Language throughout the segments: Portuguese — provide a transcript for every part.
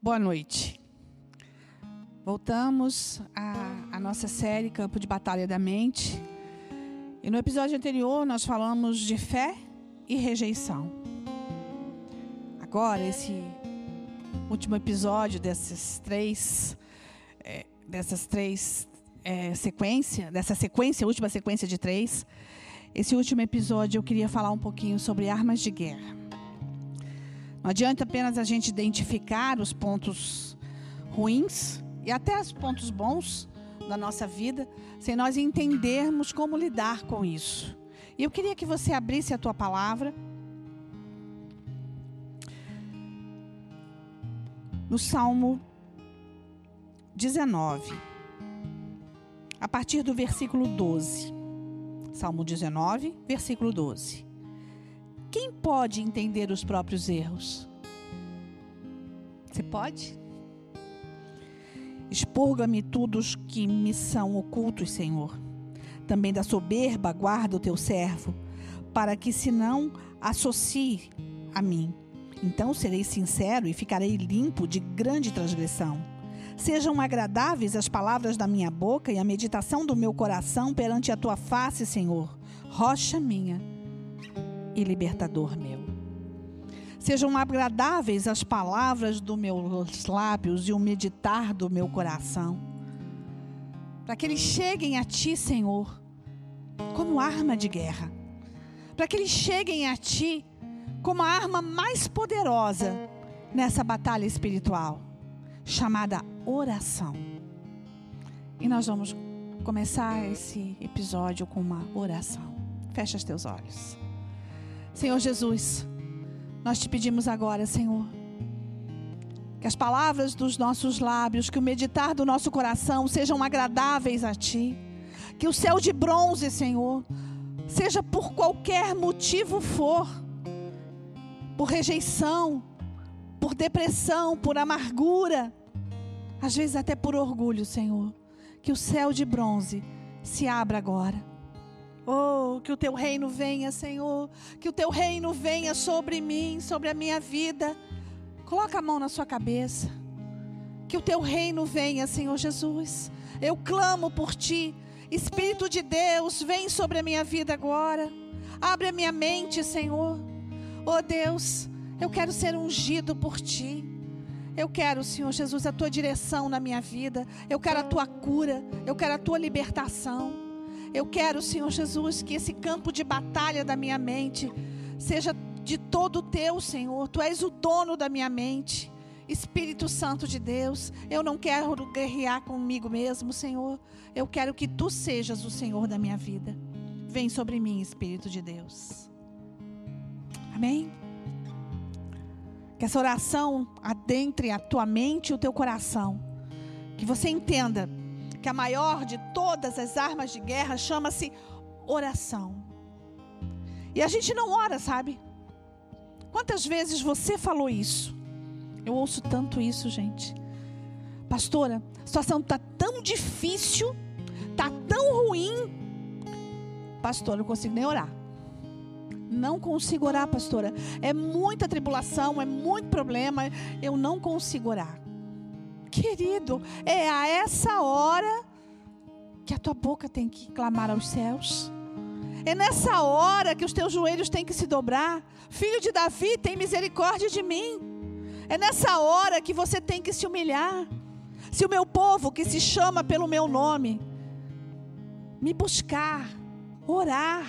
Boa noite. Voltamos à, à, nossa série Campo de Batalha da Mente. E no episódio anterior nós falamos de fé e rejeição. Agora, esse último episódio dessas três, é, dessas três é, sequência, dessa sequência, última sequência de três, esse último episódio eu queria falar um pouquinho sobre armas de guerra. Não adianta apenas a gente identificar os pontos ruins e até os pontos bons da nossa vida, sem nós entendermos como lidar com isso. E eu queria que você abrisse a tua palavra no Salmo 19, a partir do versículo 12. Salmo 19, versículo 12. Quem pode entender os próprios erros? Você pode? Expurga-me todos que me são ocultos, Senhor. Também da soberba guarda o teu servo, para que se não associe a mim. Então serei sincero e ficarei limpo de grande transgressão. Sejam agradáveis as palavras da minha boca e a meditação do meu coração perante a tua face, Senhor, rocha minha e libertador meu. Sejam agradáveis as palavras dos meus lábios e o meditar do meu coração, para que eles cheguem a ti, Senhor, como arma de guerra, para que eles cheguem a ti como a arma mais poderosa nessa batalha espiritual, chamada oração. E nós vamos começar esse episódio com uma oração. Fecha os teus olhos. Senhor Jesus, nós te pedimos agora, Senhor, que as palavras dos nossos lábios, que o meditar do nosso coração sejam agradáveis a Ti. Que o céu de bronze, Senhor, seja por qualquer motivo for, por rejeição, por depressão, por amargura, às vezes até por orgulho, Senhor, que o céu de bronze se abra agora Oh, que o teu reino venha, Senhor. Que o teu reino venha sobre mim, sobre a minha vida. Coloca a mão na sua cabeça. Que o teu reino venha, Senhor Jesus. Eu clamo por ti. Espírito de Deus, vem sobre a minha vida agora. Abre a minha mente, Senhor. Oh Deus, eu quero ser ungido por ti. Eu quero, Senhor Jesus, a tua direção na minha vida. Eu quero a tua cura. Eu quero a tua libertação. Eu quero, Senhor Jesus, que esse campo de batalha da minha mente seja de todo teu, Senhor. Tu és o dono da minha mente. Espírito Santo de Deus, eu não quero guerrear comigo mesmo, Senhor. Eu quero que tu sejas o Senhor da minha vida. Vem sobre mim, Espírito de Deus. Amém? Que essa oração adentre a tua mente e o teu coração. Que você entenda que a maior de todas as armas de guerra chama-se oração. E a gente não ora, sabe? Quantas vezes você falou isso? Eu ouço tanto isso, gente. Pastora, a situação está tão difícil, está tão ruim. Pastora, não consigo nem orar. Não consigo orar, pastora. É muita tribulação, é muito problema. Eu não consigo orar. Querido, é a essa hora que a tua boca tem que clamar aos céus. É nessa hora que os teus joelhos têm que se dobrar. Filho de Davi, tem misericórdia de mim. É nessa hora que você tem que se humilhar. Se o meu povo, que se chama pelo meu nome, me buscar, orar,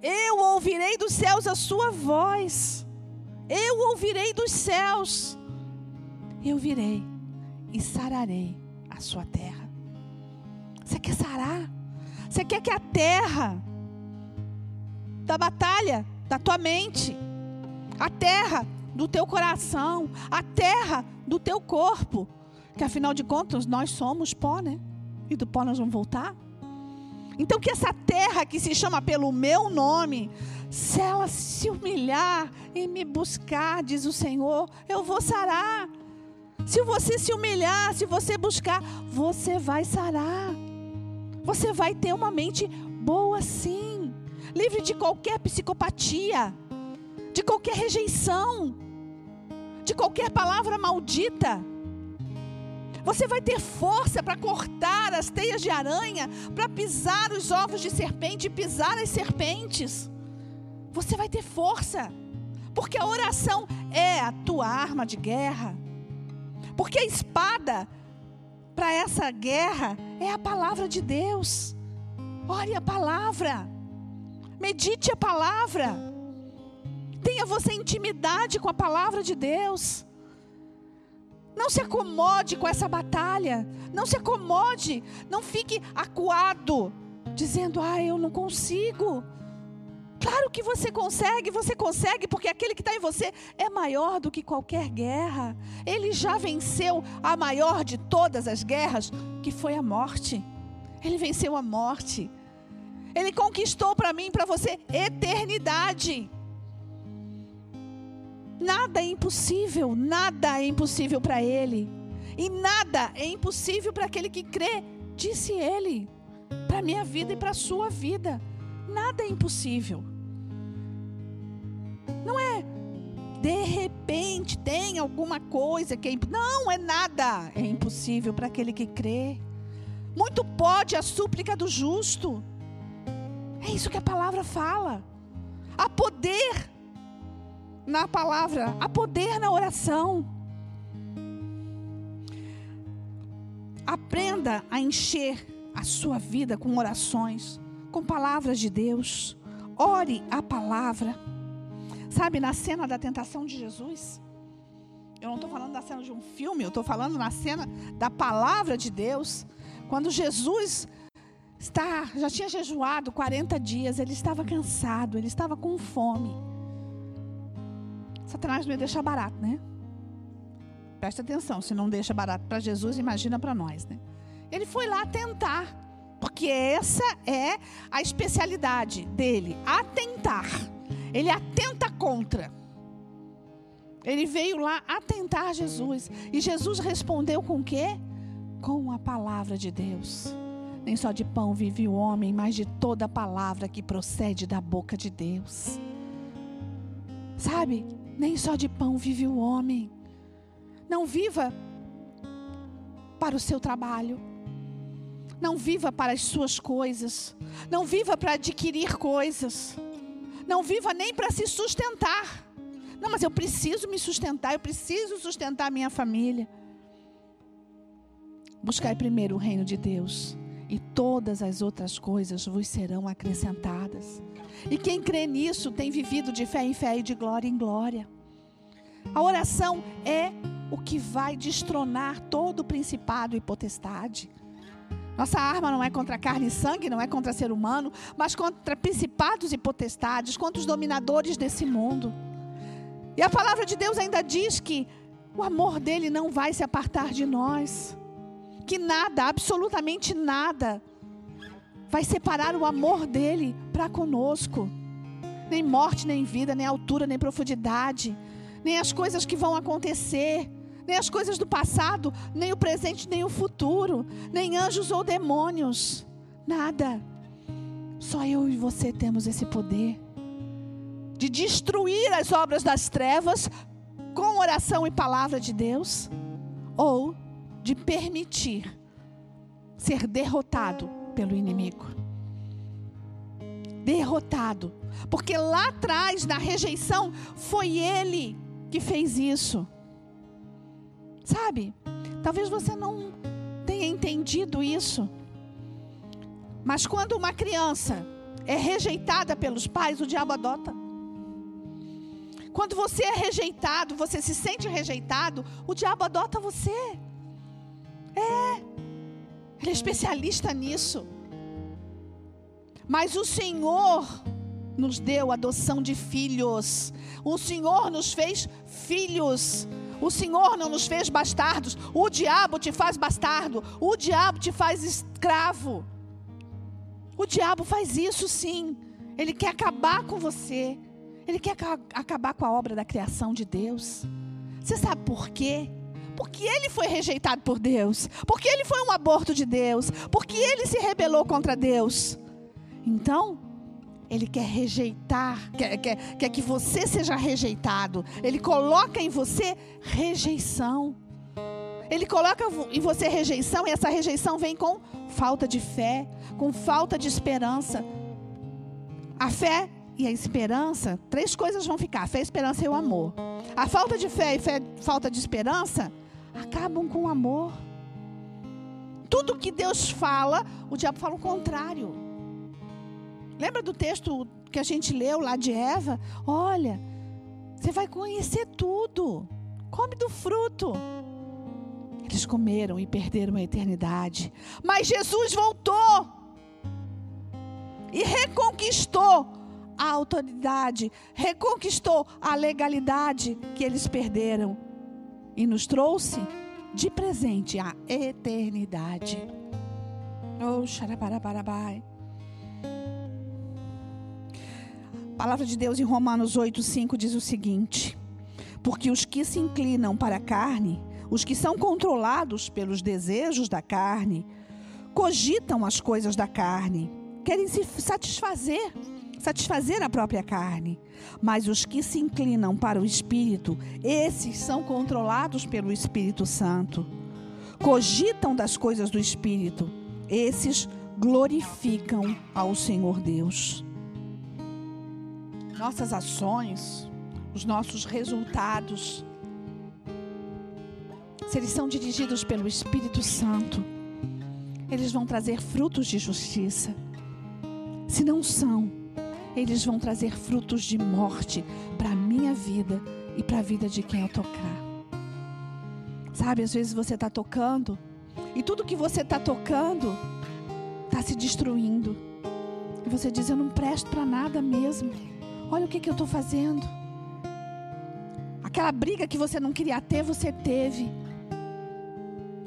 eu ouvirei dos céus a sua voz. Eu ouvirei dos céus eu virei e sararei a sua terra. Você quer sarar? Você quer que a terra da batalha da tua mente, a terra do teu coração, a terra do teu corpo, que afinal de contas nós somos pó, né? E do pó nós vamos voltar. Então que essa terra que se chama pelo meu nome, se ela se humilhar e me buscar, diz o Senhor, eu vou sarar. Se você se humilhar, se você buscar, você vai sarar. Você vai ter uma mente boa sim, livre de qualquer psicopatia, de qualquer rejeição, de qualquer palavra maldita. Você vai ter força para cortar as teias de aranha, para pisar os ovos de serpente e pisar as serpentes. Você vai ter força, porque a oração é a tua arma de guerra. Porque a espada para essa guerra é a palavra de Deus. Ore a palavra. Medite a palavra. Tenha você intimidade com a palavra de Deus. Não se acomode com essa batalha. Não se acomode. Não fique acuado, dizendo: Ah, eu não consigo. Claro que você consegue, você consegue, porque aquele que está em você é maior do que qualquer guerra. Ele já venceu a maior de todas as guerras, que foi a morte. Ele venceu a morte. Ele conquistou para mim para você eternidade. Nada é impossível, nada é impossível para ele. E nada é impossível para aquele que crê, disse ele. Para minha vida e para a sua vida. Nada é impossível. Não é de repente tem alguma coisa que é imp... não é nada, é impossível para aquele que crê. Muito pode a súplica do justo. É isso que a palavra fala. Há poder na palavra, há poder na oração. Aprenda a encher a sua vida com orações, com palavras de Deus. Ore a palavra. Sabe, na cena da tentação de Jesus, eu não estou falando da cena de um filme, eu estou falando na cena da palavra de Deus. Quando Jesus está, já tinha jejuado 40 dias, ele estava cansado, ele estava com fome. Satanás não ia deixar barato, né? Presta atenção, se não deixa barato para Jesus, imagina para nós, né? Ele foi lá tentar, porque essa é a especialidade dele, atentar. Ele atenta contra. Ele veio lá atentar Jesus. E Jesus respondeu com o quê? Com a palavra de Deus. Nem só de pão vive o homem, mas de toda palavra que procede da boca de Deus. Sabe? Nem só de pão vive o homem. Não viva para o seu trabalho. Não viva para as suas coisas. Não viva para adquirir coisas. Não viva nem para se sustentar. Não, mas eu preciso me sustentar, eu preciso sustentar a minha família. Buscai primeiro o reino de Deus, e todas as outras coisas vos serão acrescentadas. E quem crê nisso tem vivido de fé em fé e de glória em glória. A oração é o que vai destronar todo o principado e potestade. Nossa arma não é contra carne e sangue, não é contra ser humano, mas contra principados e potestades, contra os dominadores desse mundo. E a palavra de Deus ainda diz que o amor dele não vai se apartar de nós. Que nada, absolutamente nada, vai separar o amor dele para conosco. Nem morte, nem vida, nem altura, nem profundidade, nem as coisas que vão acontecer nem as coisas do passado, nem o presente, nem o futuro, nem anjos ou demônios. Nada. Só eu e você temos esse poder de destruir as obras das trevas com oração e palavra de Deus, ou de permitir ser derrotado pelo inimigo. Derrotado. Porque lá atrás, na rejeição, foi ele que fez isso. Sabe? Talvez você não tenha entendido isso. Mas quando uma criança é rejeitada pelos pais, o diabo adota. Quando você é rejeitado, você se sente rejeitado, o diabo adota você. É. Ele é especialista nisso. Mas o Senhor nos deu adoção de filhos. O Senhor nos fez filhos. O Senhor não nos fez bastardos. O diabo te faz bastardo. O diabo te faz escravo. O diabo faz isso sim. Ele quer acabar com você. Ele quer acabar com a obra da criação de Deus. Você sabe por quê? Porque ele foi rejeitado por Deus. Porque ele foi um aborto de Deus. Porque ele se rebelou contra Deus. Então, Ele quer rejeitar, quer, quer, quer que você seja rejeitado. Ele coloca em você rejeição. Ele coloca em você rejeição e essa rejeição vem com falta de fé, com falta de esperança. A fé e a esperança, três coisas vão ficar: fé, esperança e o amor. A falta de fé e fé, falta de esperança acabam com o amor. Tudo que Deus fala, o diabo fala o contrário. Lembra do texto que a gente leu lá de Eva? Olha, você vai conhecer tudo. Come do fruto. Eles comeram e perderam a eternidade. Mas Jesus voltou e reconquistou a autoridade, reconquistou a legalidade que eles perderam e nos trouxe de presente a eternidade. Oh, xarabarabai. A palavra de Deus em Romanos 8, 5 diz o seguinte: Porque os que se inclinam para a carne, os que são controlados pelos desejos da carne, cogitam as coisas da carne, querem se satisfazer, satisfazer a própria carne. Mas os que se inclinam para o espírito, esses são controlados pelo Espírito Santo. Cogitam das coisas do espírito, esses glorificam ao Senhor Deus nossas ações, os nossos resultados, se eles são dirigidos pelo Espírito Santo, eles vão trazer frutos de justiça. Se não são, eles vão trazer frutos de morte para a minha vida e para a vida de quem eu tocar. Sabe, às vezes você está tocando e tudo que você está tocando está se destruindo. E você diz: Eu não presto para nada mesmo. Olha o que, que eu estou fazendo. Aquela briga que você não queria ter, você teve.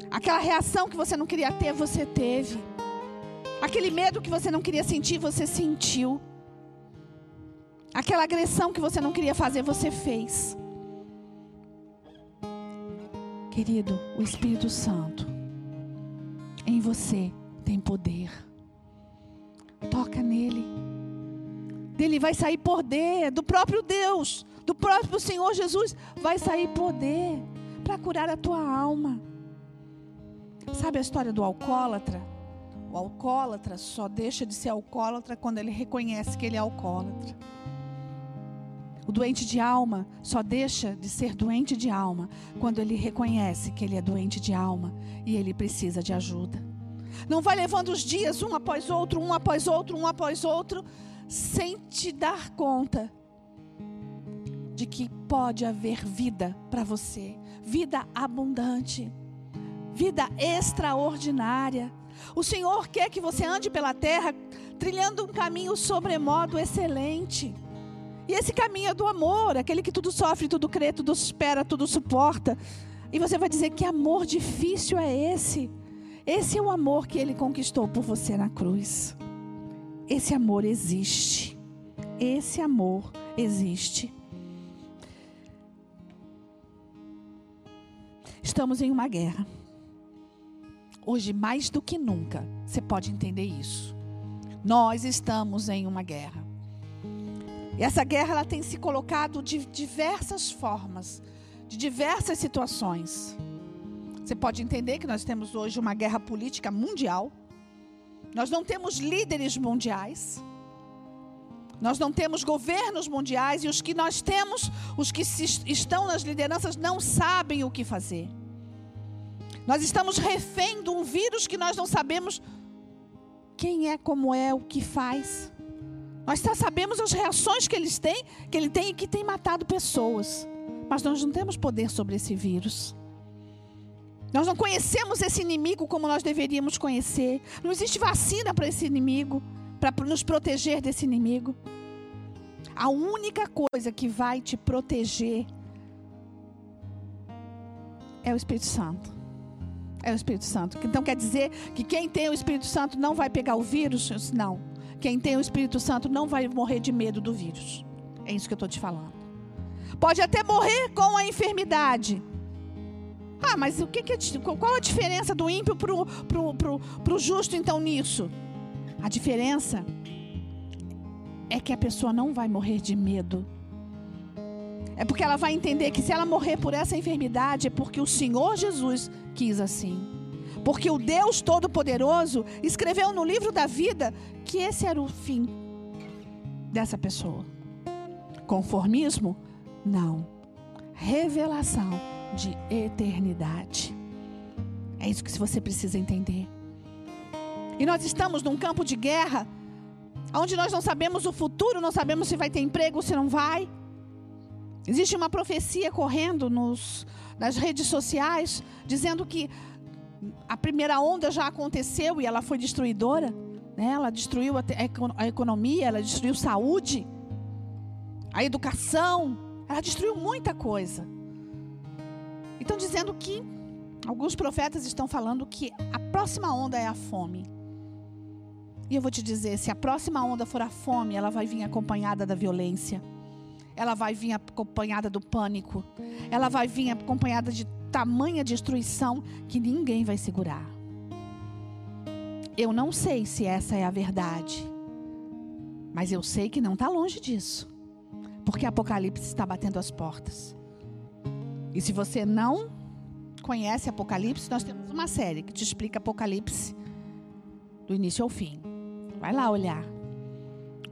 Aquela reação que você não queria ter, você teve. Aquele medo que você não queria sentir, você sentiu. Aquela agressão que você não queria fazer, você fez. Querido, o Espírito Santo em você tem poder. Toca nele dele vai sair poder, do próprio Deus, do próprio Senhor Jesus, vai sair poder para curar a tua alma. Sabe a história do alcoólatra? O alcoólatra só deixa de ser alcoólatra quando ele reconhece que ele é alcoólatra. O doente de alma só deixa de ser doente de alma quando ele reconhece que ele é doente de alma e ele precisa de ajuda. Não vai levando os dias um após outro, um após outro, um após outro, sem te dar conta de que pode haver vida para você, vida abundante, vida extraordinária. O Senhor quer que você ande pela terra trilhando um caminho sobremodo excelente. E esse caminho é do amor, aquele que tudo sofre, tudo crê, tudo espera, tudo suporta. E você vai dizer que amor difícil é esse? Esse é o amor que ele conquistou por você na cruz. Esse amor existe. Esse amor existe. Estamos em uma guerra. Hoje, mais do que nunca, você pode entender isso. Nós estamos em uma guerra. E essa guerra ela tem se colocado de diversas formas, de diversas situações. Você pode entender que nós temos hoje uma guerra política mundial nós não temos líderes mundiais. Nós não temos governos mundiais e os que nós temos, os que estão nas lideranças, não sabem o que fazer. Nós estamos refém de um vírus que nós não sabemos quem é, como é, o que faz. Nós só sabemos as reações que eles têm, que ele tem e que tem matado pessoas. Mas nós não temos poder sobre esse vírus. Nós não conhecemos esse inimigo como nós deveríamos conhecer. Não existe vacina para esse inimigo, para nos proteger desse inimigo. A única coisa que vai te proteger é o Espírito Santo. É o Espírito Santo. Então quer dizer que quem tem o Espírito Santo não vai pegar o vírus? Não. Quem tem o Espírito Santo não vai morrer de medo do vírus. É isso que eu estou te falando. Pode até morrer com a enfermidade ah, mas o que, que é, qual a diferença do ímpio para o pro, pro, pro justo então nisso? A diferença é que a pessoa não vai morrer de medo. É porque ela vai entender que se ela morrer por essa enfermidade é porque o Senhor Jesus quis assim. Porque o Deus Todo-Poderoso escreveu no livro da vida que esse era o fim dessa pessoa. Conformismo? Não. Revelação de eternidade. É isso que você precisa entender. E nós estamos num campo de guerra, onde nós não sabemos o futuro, não sabemos se vai ter emprego se não vai. Existe uma profecia correndo nos, nas redes sociais, dizendo que a primeira onda já aconteceu e ela foi destruidora. Né? Ela destruiu a economia, ela destruiu saúde, a educação, ela destruiu muita coisa. Estão dizendo que alguns profetas estão falando que a próxima onda é a fome. E eu vou te dizer, se a próxima onda for a fome, ela vai vir acompanhada da violência. Ela vai vir acompanhada do pânico. Ela vai vir acompanhada de tamanha destruição que ninguém vai segurar. Eu não sei se essa é a verdade, mas eu sei que não está longe disso, porque Apocalipse está batendo as portas. E se você não conhece Apocalipse, nós temos uma série que te explica Apocalipse do início ao fim. Vai lá olhar.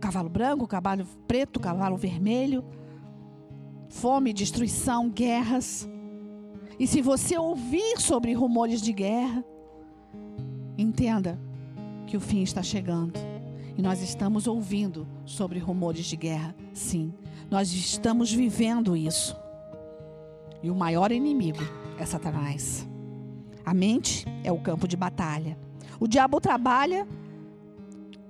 Cavalo branco, cavalo preto, cavalo vermelho, fome, destruição, guerras. E se você ouvir sobre rumores de guerra, entenda que o fim está chegando. E nós estamos ouvindo sobre rumores de guerra, sim. Nós estamos vivendo isso. E o maior inimigo é Satanás. A mente é o campo de batalha. O diabo trabalha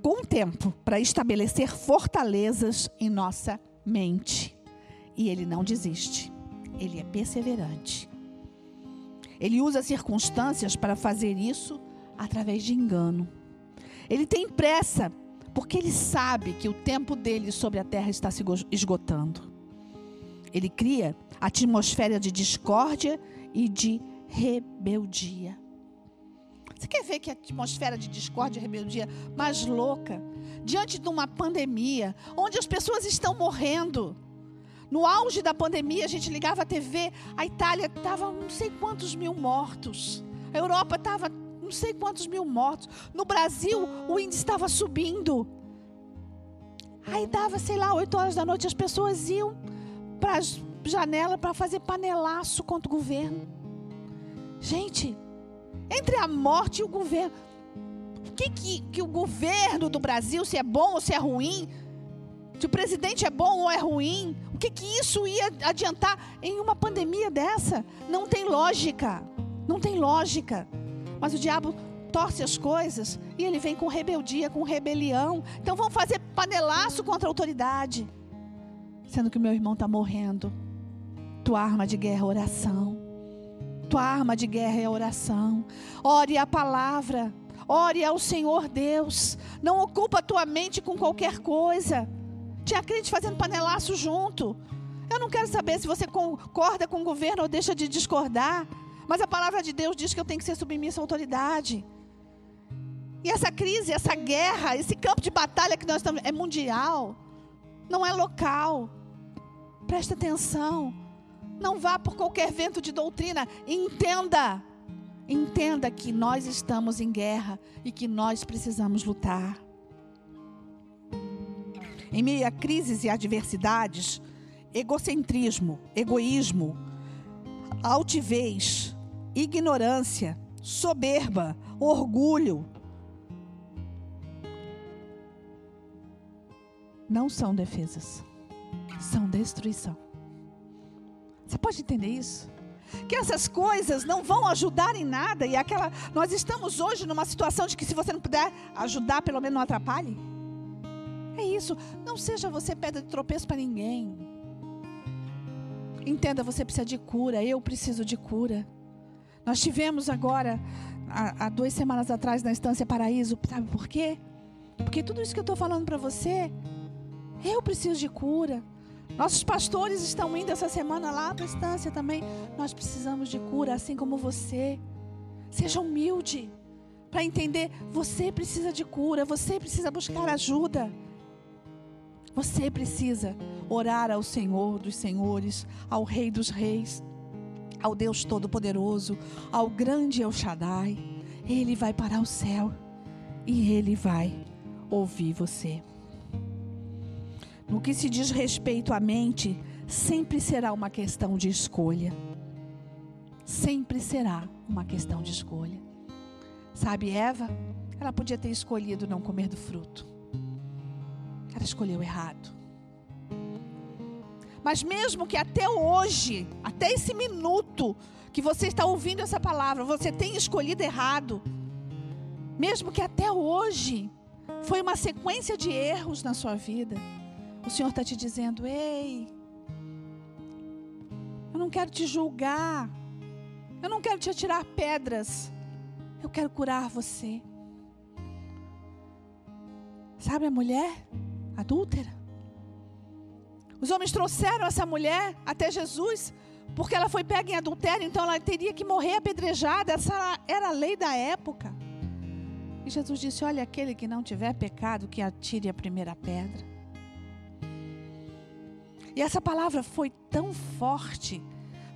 com tempo para estabelecer fortalezas em nossa mente. E ele não desiste. Ele é perseverante. Ele usa circunstâncias para fazer isso através de engano. Ele tem pressa porque ele sabe que o tempo dele sobre a terra está se esgotando. Ele cria atmosfera de discórdia e de rebeldia. Você quer ver que atmosfera de discórdia e rebeldia mais louca? Diante de uma pandemia, onde as pessoas estão morrendo. No auge da pandemia, a gente ligava a TV, a Itália estava não sei quantos mil mortos. A Europa estava não sei quantos mil mortos. No Brasil, o índice estava subindo. Aí dava, sei lá, 8 horas da noite, as pessoas iam para as janelas para fazer panelaço contra o governo. Gente, entre a morte e o governo, o que, que, que o governo do Brasil, se é bom ou se é ruim, se o presidente é bom ou é ruim, o que, que isso ia adiantar em uma pandemia dessa? Não tem lógica. Não tem lógica. Mas o diabo torce as coisas e ele vem com rebeldia, com rebelião. Então vamos fazer panelaço contra a autoridade sendo que meu irmão está morrendo. Tua arma de guerra é oração. Tua arma de guerra é oração. Ore a palavra. Ore ao Senhor Deus. Não ocupa a tua mente com qualquer coisa. Tinha crente fazendo panelaço junto. Eu não quero saber se você concorda com o governo ou deixa de discordar. Mas a palavra de Deus diz que eu tenho que ser submissa à autoridade. E essa crise, essa guerra, esse campo de batalha que nós estamos é mundial, não é local. Presta atenção. Não vá por qualquer vento de doutrina. Entenda. Entenda que nós estamos em guerra e que nós precisamos lutar. Em meio a crises e adversidades, egocentrismo, egoísmo, altivez, ignorância, soberba, orgulho, não são defesas são destruição. Você pode entender isso? Que essas coisas não vão ajudar em nada e aquela nós estamos hoje numa situação de que se você não puder ajudar, pelo menos não atrapalhe. É isso, não seja você pedra de tropeço para ninguém. Entenda, você precisa de cura, eu preciso de cura. Nós tivemos agora, há, há duas semanas atrás, na Estância Paraíso, sabe por quê? Porque tudo isso que eu estou falando para você, eu preciso de cura. Nossos pastores estão indo essa semana lá para a estância também. Nós precisamos de cura, assim como você. Seja humilde para entender. Você precisa de cura, você precisa buscar ajuda. Você precisa orar ao Senhor dos Senhores, ao Rei dos Reis, ao Deus Todo-Poderoso, ao grande El Shaddai. Ele vai parar o céu e ele vai ouvir você. No que se diz respeito à mente, sempre será uma questão de escolha. Sempre será uma questão de escolha. Sabe, Eva, ela podia ter escolhido não comer do fruto. Ela escolheu errado. Mas mesmo que até hoje, até esse minuto que você está ouvindo essa palavra, você tenha escolhido errado, mesmo que até hoje foi uma sequência de erros na sua vida, o Senhor está te dizendo: ei, eu não quero te julgar, eu não quero te atirar pedras, eu quero curar você. Sabe a mulher adúltera? Os homens trouxeram essa mulher até Jesus porque ela foi pega em adultério, então ela teria que morrer apedrejada. Essa era a lei da época. E Jesus disse: Olha, aquele que não tiver pecado, que atire a primeira pedra. E essa palavra foi tão forte,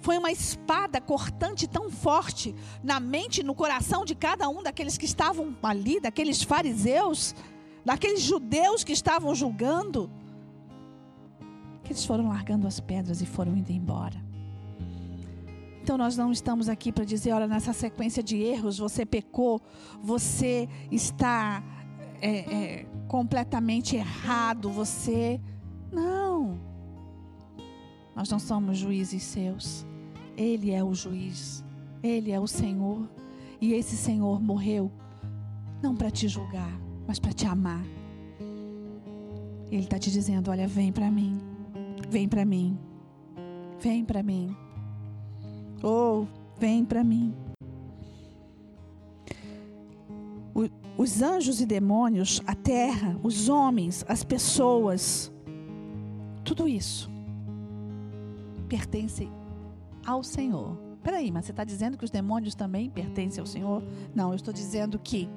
foi uma espada cortante tão forte na mente e no coração de cada um daqueles que estavam ali, daqueles fariseus, daqueles judeus que estavam julgando que eles foram largando as pedras e foram indo embora. Então nós não estamos aqui para dizer, olha, nessa sequência de erros você pecou, você está é, é, completamente errado, você. Não. Nós não somos juízes seus. Ele é o juiz. Ele é o Senhor. E esse Senhor morreu não para te julgar, mas para te amar. Ele está te dizendo: olha, vem para mim. Vem para mim. Vem para mim. Ou oh, vem para mim. Os anjos e demônios, a terra, os homens, as pessoas, tudo isso pertence ao Senhor. Peraí, mas você está dizendo que os demônios também pertencem ao Senhor? Não, eu estou dizendo que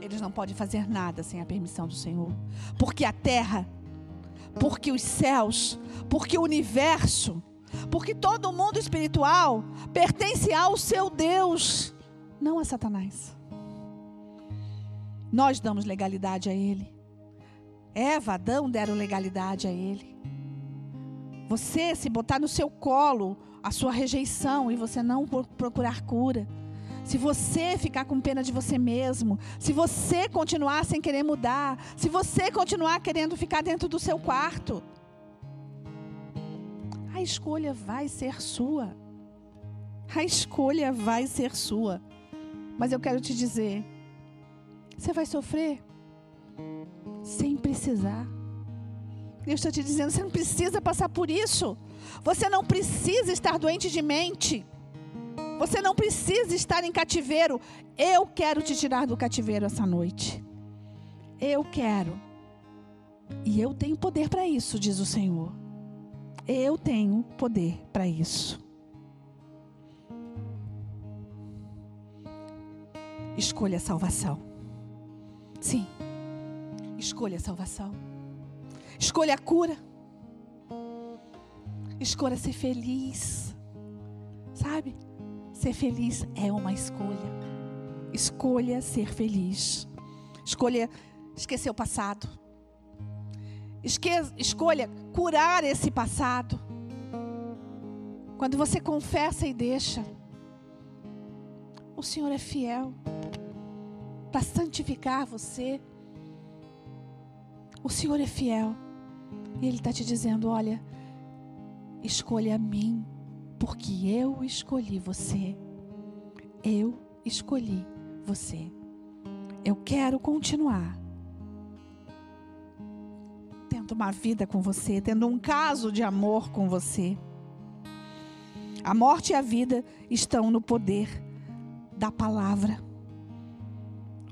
eles não podem fazer nada sem a permissão do Senhor. Porque a terra porque os céus, porque o universo, porque todo o mundo espiritual pertence ao seu Deus, não a Satanás. Nós damos legalidade a ele. Eva, Adão deram legalidade a ele. Você, se botar no seu colo a sua rejeição e você não procurar cura, se você ficar com pena de você mesmo, se você continuar sem querer mudar, se você continuar querendo ficar dentro do seu quarto, a escolha vai ser sua. A escolha vai ser sua. Mas eu quero te dizer, você vai sofrer sem precisar. Eu estou te dizendo, você não precisa passar por isso. Você não precisa estar doente de mente. Você não precisa estar em cativeiro. Eu quero te tirar do cativeiro essa noite. Eu quero. E eu tenho poder para isso, diz o Senhor. Eu tenho poder para isso. Escolha a salvação. Sim. Escolha a salvação. Escolha a cura. Escolha ser feliz. Sabe? Ser feliz é uma escolha. Escolha ser feliz. Escolha esquecer o passado. Esque escolha curar esse passado. Quando você confessa e deixa, o Senhor é fiel para santificar você. O Senhor é fiel. E Ele está te dizendo: olha, escolha a mim porque eu escolhi você. Eu escolhi você. Eu quero continuar tendo uma vida com você, tendo um caso de amor com você. A morte e a vida estão no poder da palavra.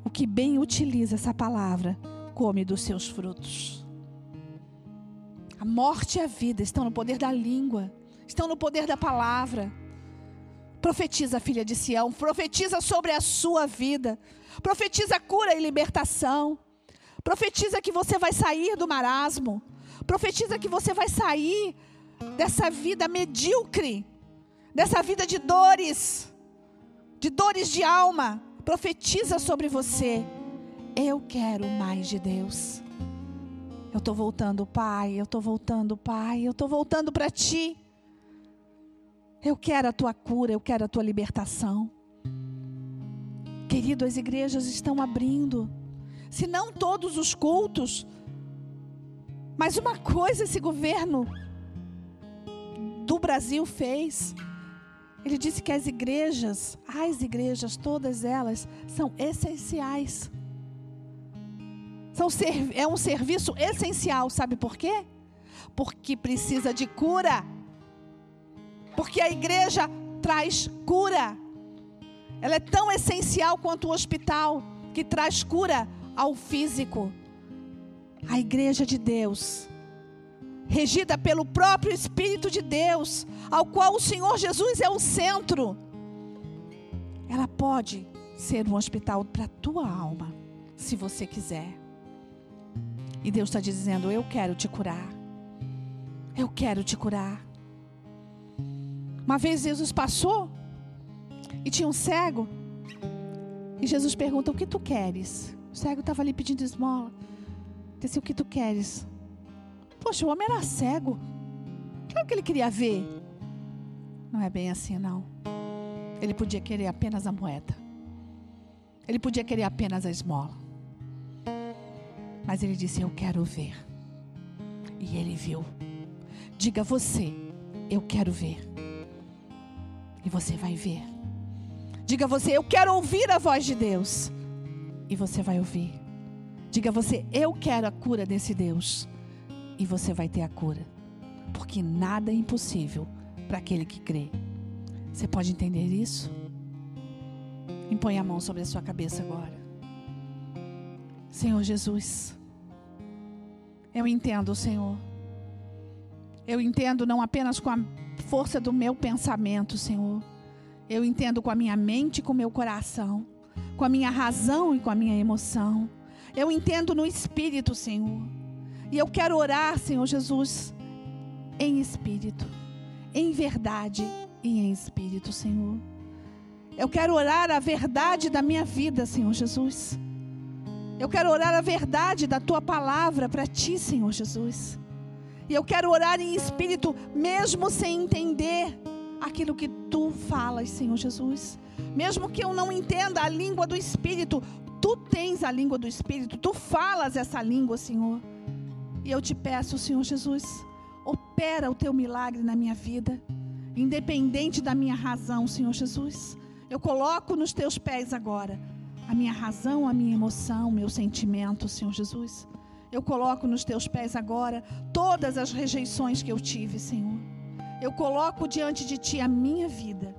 O que bem utiliza essa palavra, come dos seus frutos. A morte e a vida estão no poder da língua estão no poder da palavra. Profetiza, filha de Sião, profetiza sobre a sua vida. Profetiza cura e libertação. Profetiza que você vai sair do marasmo. Profetiza que você vai sair dessa vida medíocre, dessa vida de dores, de dores de alma. Profetiza sobre você. Eu quero mais de Deus. Eu estou voltando, Pai. Eu estou voltando, Pai. Eu estou voltando para Ti. Eu quero a Tua cura. Eu quero a Tua libertação. Querido, as igrejas estão abrindo. Se não todos os cultos. Mas uma coisa esse governo do Brasil fez. Ele disse que as igrejas, as igrejas, todas elas, são essenciais. São, é um serviço essencial, sabe por quê? Porque precisa de cura. Porque a igreja traz cura. Ela é tão essencial quanto o hospital, que traz cura ao físico. A igreja de Deus regida pelo próprio Espírito de Deus, ao qual o Senhor Jesus é o centro, ela pode ser um hospital para a tua alma, se você quiser. E Deus está dizendo: Eu quero te curar. Eu quero te curar. Uma vez Jesus passou e tinha um cego. E Jesus pergunta: O que tu queres? O cego estava ali pedindo esmola. Disse: O que tu queres? Poxa, o homem era cego. Claro que ele queria ver. Não é bem assim, não. Ele podia querer apenas a moeda. Ele podia querer apenas a esmola. Mas ele disse: Eu quero ver. E ele viu. Diga você: Eu quero ver. E você vai ver. Diga você: Eu quero ouvir a voz de Deus. E você vai ouvir. Diga você: Eu quero a cura desse Deus e você vai ter a cura. Porque nada é impossível para aquele que crê. Você pode entender isso? Impõe a mão sobre a sua cabeça agora. Senhor Jesus, eu entendo, Senhor. Eu entendo não apenas com a força do meu pensamento, Senhor. Eu entendo com a minha mente e com o meu coração, com a minha razão e com a minha emoção. Eu entendo no espírito, Senhor. E eu quero orar, Senhor Jesus, em espírito, em verdade e em espírito, Senhor. Eu quero orar a verdade da minha vida, Senhor Jesus. Eu quero orar a verdade da tua palavra para ti, Senhor Jesus. E eu quero orar em espírito, mesmo sem entender aquilo que tu falas, Senhor Jesus. Mesmo que eu não entenda a língua do espírito, tu tens a língua do espírito, tu falas essa língua, Senhor. E eu te peço, Senhor Jesus, opera o teu milagre na minha vida, independente da minha razão, Senhor Jesus. Eu coloco nos teus pés agora a minha razão, a minha emoção, meu sentimento, Senhor Jesus. Eu coloco nos teus pés agora todas as rejeições que eu tive, Senhor. Eu coloco diante de ti a minha vida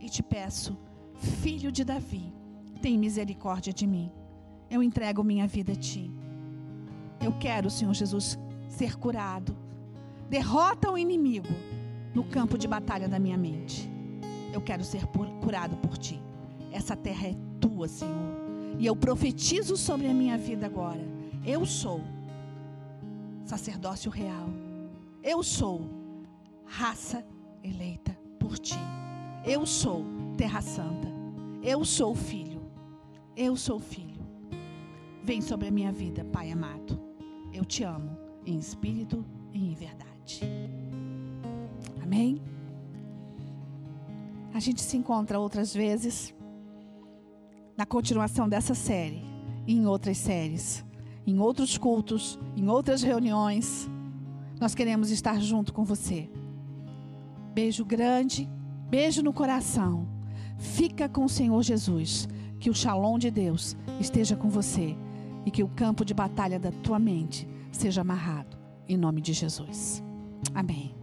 e te peço, filho de Davi, tem misericórdia de mim. Eu entrego minha vida a ti. Eu quero, Senhor Jesus, ser curado. Derrota o inimigo no campo de batalha da minha mente. Eu quero ser curado por ti. Essa terra é tua, Senhor. E eu profetizo sobre a minha vida agora. Eu sou sacerdócio real. Eu sou raça eleita por ti. Eu sou terra santa. Eu sou filho. Eu sou filho. Vem sobre a minha vida, Pai amado. Eu te amo em espírito e em verdade. Amém? A gente se encontra outras vezes na continuação dessa série e em outras séries, em outros cultos, em outras reuniões. Nós queremos estar junto com você. Beijo grande, beijo no coração. Fica com o Senhor Jesus. Que o shalom de Deus esteja com você e que o campo de batalha da tua mente seja amarrado em nome de Jesus. Amém.